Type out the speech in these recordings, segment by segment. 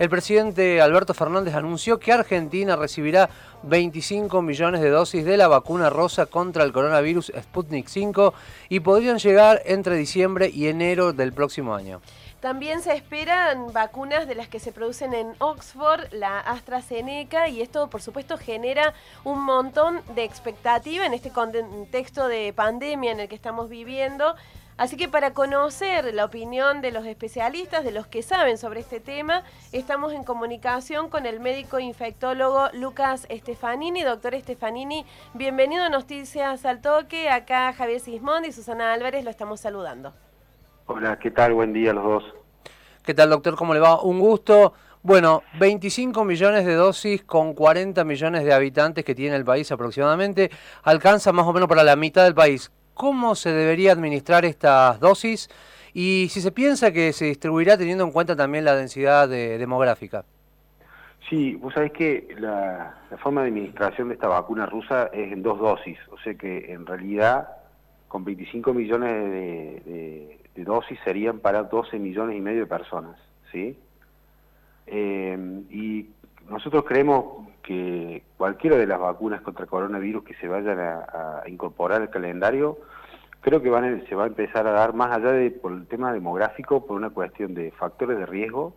el presidente Alberto Fernández anunció que Argentina recibirá 25 millones de dosis de la vacuna rosa contra el coronavirus Sputnik 5 y podrían llegar entre diciembre y enero del próximo año. También se esperan vacunas de las que se producen en Oxford, la AstraZeneca, y esto por supuesto genera un montón de expectativa en este contexto de pandemia en el que estamos viviendo. Así que para conocer la opinión de los especialistas, de los que saben sobre este tema, estamos en comunicación con el médico infectólogo Lucas Stefanini. Doctor Stefanini, bienvenido a Noticias al Toque. Acá Javier Sismondi y Susana Álvarez lo estamos saludando. Hola, ¿qué tal? Buen día a los dos. ¿Qué tal, doctor? ¿Cómo le va? Un gusto. Bueno, 25 millones de dosis con 40 millones de habitantes que tiene el país aproximadamente, alcanza más o menos para la mitad del país. ¿Cómo se debería administrar estas dosis? Y si se piensa que se distribuirá teniendo en cuenta también la densidad demográfica. Sí, vos sabés que la, forma de administración de esta vacuna rusa es en dos dosis, o sea que en realidad con 25 millones de dosis serían para 12 millones y medio de personas, ¿sí? Eh, y nosotros creemos que cualquiera de las vacunas contra coronavirus que se vayan a, incorporar al calendario, creo que van se va a empezar a dar más allá de por el tema demográfico, por una cuestión de factores de riesgo,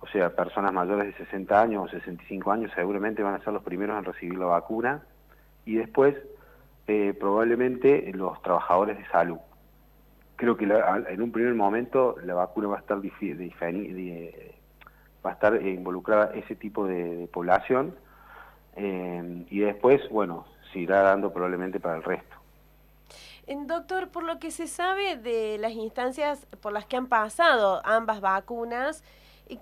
o sea, personas mayores de 60 años o 65 años seguramente van a ser los primeros en recibir la vacuna, y después eh, probablemente los trabajadores de salud. Creo que en un primer momento la vacuna va a estar va a estar involucrada ese tipo de, población eh, y después, bueno, se irá dando probablemente para el resto. Doctor, por lo que se sabe de las instancias por las que han pasado ambas vacunas,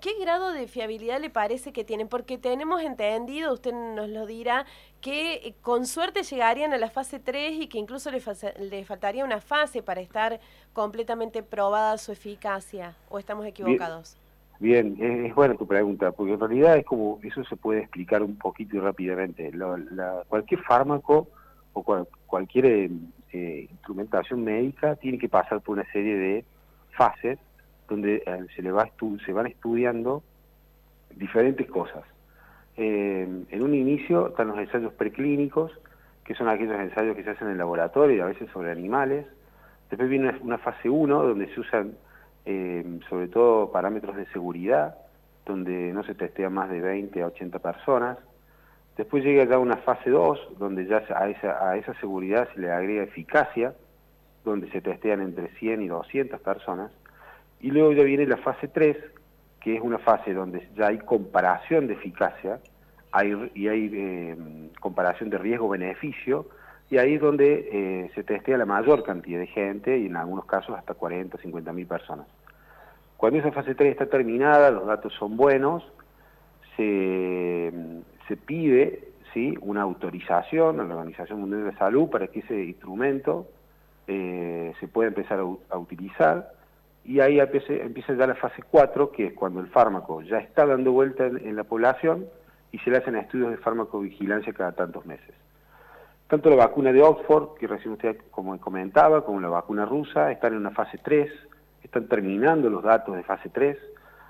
¿Qué grado de fiabilidad le parece que tienen? Porque tenemos entendido, usted nos lo dirá, que eh, con suerte llegarían a la fase 3 y que incluso le, faltaría una fase para estar completamente probada su eficacia. ¿O estamos equivocados? Bien, es, buena tu pregunta, porque en realidad es como, eso se puede explicar un poquito y rápidamente. cualquier fármaco o cualquier eh, eh, instrumentación médica tiene que pasar por una serie de fases donde eh, se, le va se van estudiando diferentes cosas. Eh, en un inicio están los ensayos preclínicos, que son aquellos ensayos que se hacen en el laboratorio y a veces sobre animales. Después viene una, fase 1, donde se usan eh, sobre todo parámetros de seguridad, donde no se testea más de 20 a 80 personas. Después llega ya una fase 2, donde ya a esa, seguridad se le agrega eficacia, donde se testean entre 100 y 200 personas. Y luego ya viene la fase 3, que es una fase donde ya hay comparación de eficacia hay, y hay eh, comparación de riesgo-beneficio, y ahí es donde eh, se testea la mayor cantidad de gente y en algunos casos hasta 40, 50 mil personas. Cuando esa fase 3 está terminada, los datos son buenos, se, pide ¿sí? una autorización a la Organización Mundial de la Salud para que ese instrumento eh, se pueda empezar a utilizar y ahí empieza, ya la fase 4, que es cuando el fármaco ya está dando vuelta en, la población y se le hacen estudios de farmacovigilancia cada tantos meses. Tanto la vacuna de Oxford, que recién usted como comentaba, como la vacuna rusa, están en una fase 3, están terminando los datos de fase 3,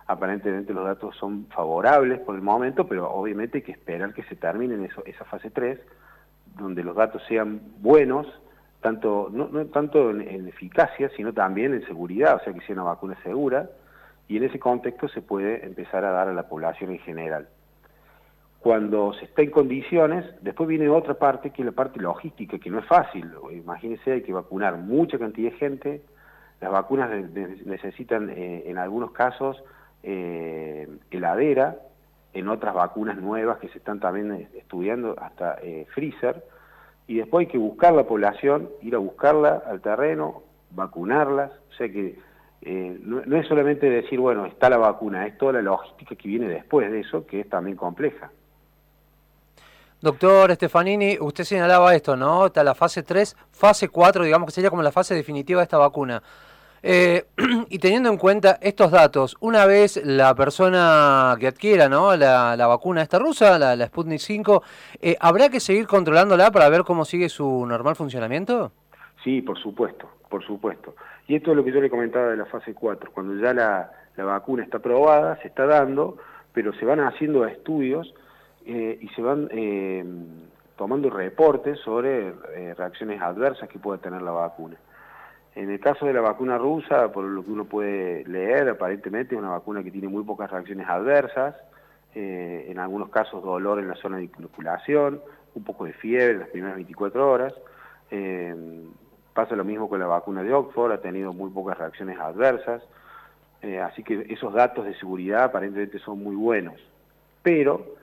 aparentemente los datos son favorables por el momento, pero obviamente hay que esperar que se termine eso, esa fase 3, donde los datos sean buenos tanto no, tanto en, eficacia, sino también en seguridad, o sea que sea una vacuna segura, y en ese contexto se puede empezar a dar a la población en general. Cuando se está en condiciones, después viene otra parte que es la parte logística, que no es fácil. Imagínense, hay que vacunar mucha cantidad de gente, las vacunas necesitan eh, en algunos casos eh, heladera, en otras vacunas nuevas que se están también eh, estudiando hasta freezer, y después hay que buscar la población, ir a buscarla al terreno, vacunarlas, o sea que eh, no, es solamente decir, bueno, está la vacuna, es toda la logística que viene después de eso, que es también compleja. Doctor Stefanini, usted señalaba esto, ¿no? Está la fase 3, fase 4, digamos que sería como la fase definitiva de esta vacuna. Eh, y teniendo en cuenta estos datos, una vez la persona que adquiera ¿no? la, vacuna esta rusa, la, Sputnik 5, eh, ¿habrá que seguir controlándola para ver cómo sigue su normal funcionamiento? Sí, por supuesto, por supuesto. Y esto es lo que yo le comentaba de la fase 4, cuando ya la, vacuna está aprobada, se está dando, pero se van haciendo estudios eh, y se van eh, tomando reportes sobre reacciones adversas que puede tener la vacuna. En el caso de la vacuna rusa, por lo que uno puede leer, aparentemente es una vacuna que tiene muy pocas reacciones adversas, en algunos casos dolor en la zona de inoculación, un poco de fiebre en las primeras 24 horas. pasa lo mismo con la vacuna de Oxford, ha tenido muy pocas reacciones adversas. Eh, así que esos datos de seguridad aparentemente son muy buenos. Pero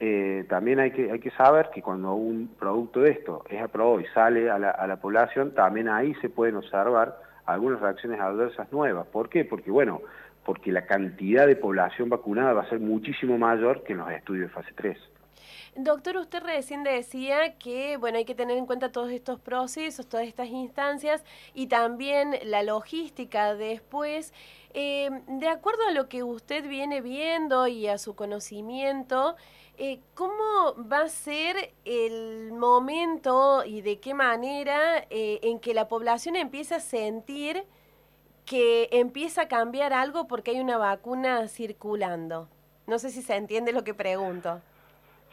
eh, también hay que, hay que saber que cuando un producto de esto es aprobado y sale a la, a la población, también ahí se pueden observar algunas reacciones adversas nuevas. ¿Por qué? Porque, bueno, porque la cantidad de población vacunada va a ser muchísimo mayor que en los estudios de fase 3. Doctor, usted recién decía que bueno hay que tener en cuenta todos estos procesos, todas estas instancias y también la logística después. Eh, de acuerdo a lo que usted viene viendo y a su conocimiento, eh, ¿cómo va a ser el momento y de qué manera eh, en que la población empieza a sentir que empieza a cambiar algo porque hay una vacuna circulando? No sé si se entiende lo que pregunto.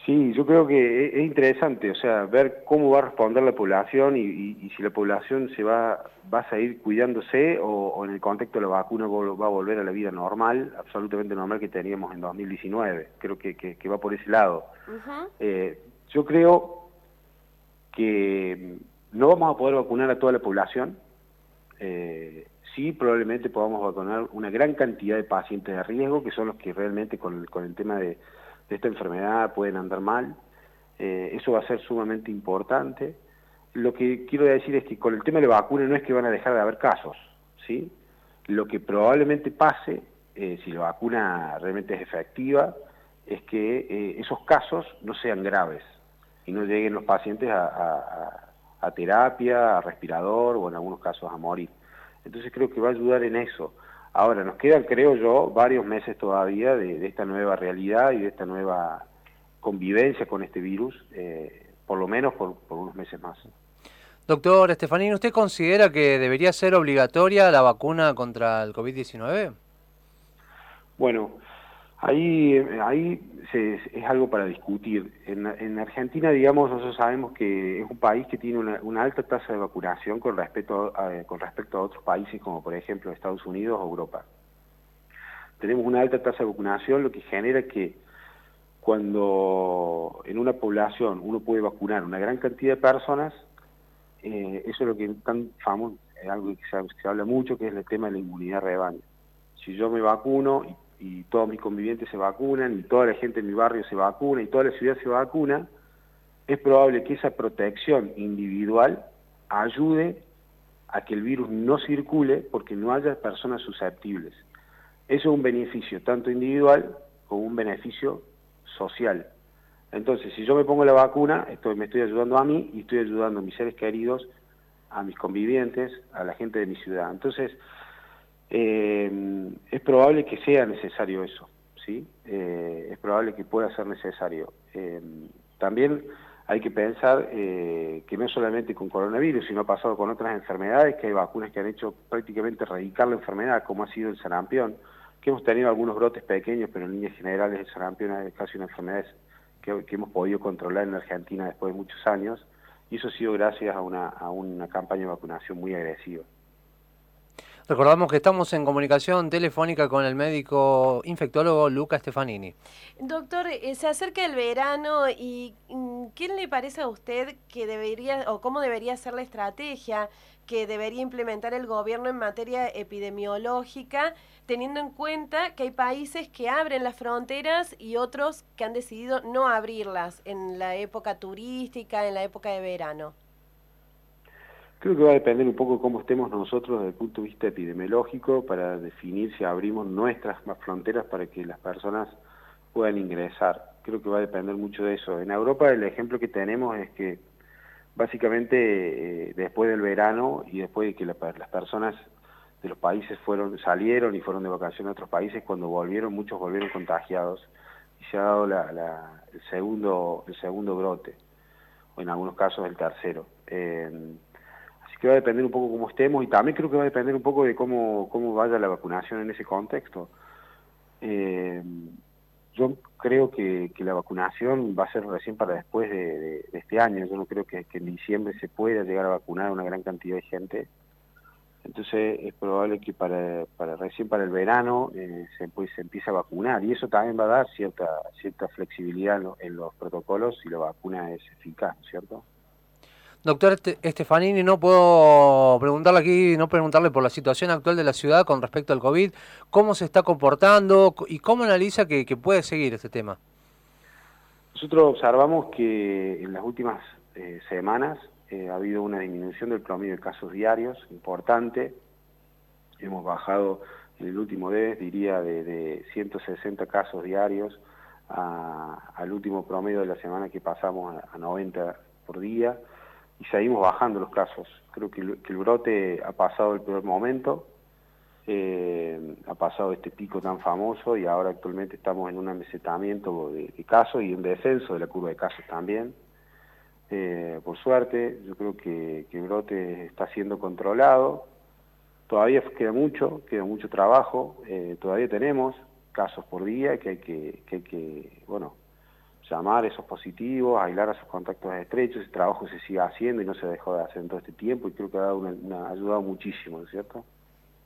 Sí, yo creo que es interesante, o sea, ver cómo va a responder la población y, si la población se va, va a seguir cuidándose o, en el contexto de la vacuna va a volver a la vida normal, absolutamente normal que teníamos en 2019. Creo que, que, va por ese lado. Eh, yo creo que no vamos a poder vacunar a toda la población. Eh, sí, probablemente podamos vacunar una gran cantidad de pacientes de riesgo, que son los que realmente con el tema de de esta enfermedad pueden andar mal. Eh, eso va a ser sumamente importante. Lo que quiero decir es que con el tema de la vacuna no es que van a dejar de haber casos, ¿sí? Lo que probablemente pase, eh, si la vacuna realmente es efectiva, es que eh, esos casos no sean graves y no lleguen los pacientes a, terapia, a respirador o en algunos casos a morir. Entonces creo que va a ayudar en eso. Ahora, nos quedan, creo yo, varios meses todavía de, esta nueva realidad y de esta nueva convivencia con este virus, eh, por lo menos por, unos meses más. Doctor Estefanino, ¿usted considera que debería ser obligatoria la vacuna contra el COVID-19? Bueno, Ahí, ahí es algo para discutir. En, Argentina, digamos, nosotros sabemos que es un país que tiene una, alta tasa de vacunación con respecto, a, con respecto a otros países como por ejemplo Estados Unidos o Europa. Tenemos una alta tasa de vacunación, lo que genera que cuando en una población uno puede vacunar una gran cantidad de personas, eh, eso es lo que tan famoso, es algo que se, se habla mucho, que es el tema de la inmunidad rebaño. Si yo me vacuno y y todos mis convivientes se vacunan y toda la gente en mi barrio se vacuna y toda la ciudad se vacuna, es probable que esa protección individual ayude a que el virus no circule porque no haya personas susceptibles. Eso es un beneficio tanto individual como un beneficio social. Entonces, si yo me pongo la vacuna, estoy, me estoy ayudando a mí y estoy ayudando a mis seres queridos, a mis convivientes, a la gente de mi ciudad. Entonces, eh, es probable que sea necesario eso, ¿sí? Eh, es probable que pueda ser necesario. Eh, también hay que pensar que no solamente con coronavirus, sino ha pasado con otras enfermedades, que hay vacunas que han hecho prácticamente erradicar la enfermedad, como ha sido el sarampión, que hemos tenido algunos brotes pequeños, pero en líneas generales el sarampión es casi una enfermedad que, hemos podido controlar en Argentina después de muchos años, y eso ha sido gracias a una, a una campaña de vacunación muy agresiva. Recordamos que estamos en comunicación telefónica con el médico infectólogo Luca Stefanini. Doctor, eh, se acerca el verano y mm, ¿qué le parece a usted que debería o cómo debería ser la estrategia que debería implementar el gobierno en materia epidemiológica, teniendo en cuenta que hay países que abren las fronteras y otros que han decidido no abrirlas en la época turística, en la época de verano? Creo que va a depender un poco cómo estemos nosotros desde el punto de vista epidemiológico para definir si abrimos nuestras fronteras para que las personas puedan ingresar. Creo que va a depender mucho de eso. En Europa el ejemplo que tenemos es que básicamente eh, después del verano y después de que las personas de los países fueron salieron y fueron de vacaciones a otros países, cuando volvieron muchos volvieron contagiados y se ha dado el segundo el segundo brote o en algunos casos el tercero. Eh, que va a depender un poco cómo estemos y también creo que va a depender un poco de cómo, cómo vaya la vacunación en ese contexto. Eh, yo creo que, la vacunación va a ser recién para después de, este año. Yo no creo que, en diciembre se pueda llegar a vacunar una gran cantidad de gente. Entonces es probable que para, recién para el verano eh, se, pues, empiece a vacunar y eso también va a dar cierta cierta flexibilidad en, los protocolos si la vacuna es eficaz, ¿cierto? Doctor Estefanini, no puedo preguntarle aquí, no preguntarle por la situación actual de la ciudad con respecto al COVID, cómo se está comportando y cómo analiza que, puede seguir este tema. Nosotros observamos que en las últimas eh, semanas eh, ha habido una disminución del promedio de casos diarios importante. Hemos bajado en el último mes, diría, de, 160 casos diarios al último promedio de la semana que pasamos a 90 por día y seguimos bajando los casos. Creo que el, brote ha pasado el peor momento, eh, ha pasado este pico tan famoso y ahora actualmente estamos en un amesetamiento de, casos y un descenso de la curva de casos también. Eh, por suerte, yo creo que, el brote está siendo controlado. Todavía queda mucho, queda mucho trabajo. Eh, todavía tenemos casos por día que hay que, que, hay que bueno, llamar esos positivos, aislar a sus contactos estrechos, ese trabajo se sigue haciendo y no se dejó de hacer en todo este tiempo y creo que ha, dado una, ayudado muchísimo, ¿no es cierto?